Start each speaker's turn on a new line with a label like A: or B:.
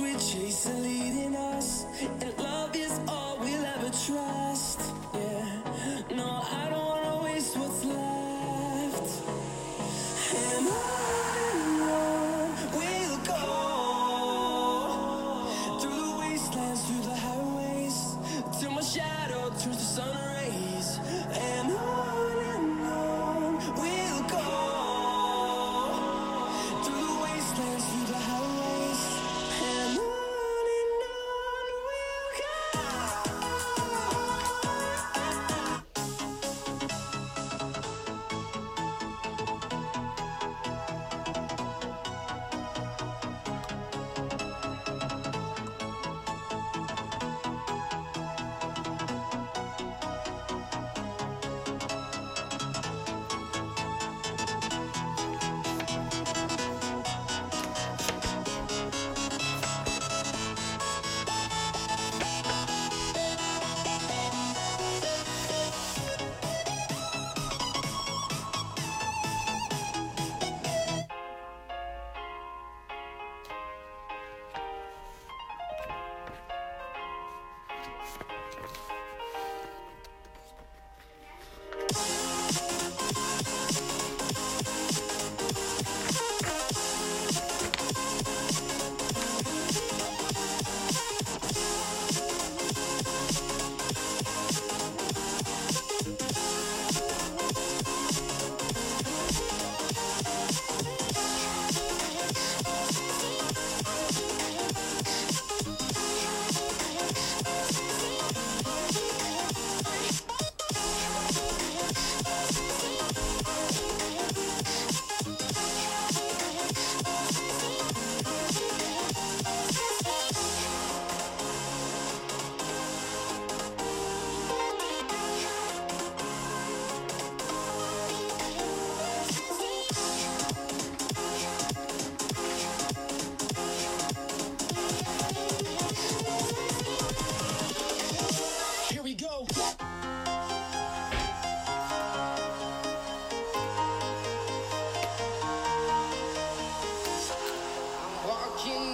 A: we're chasing
B: G.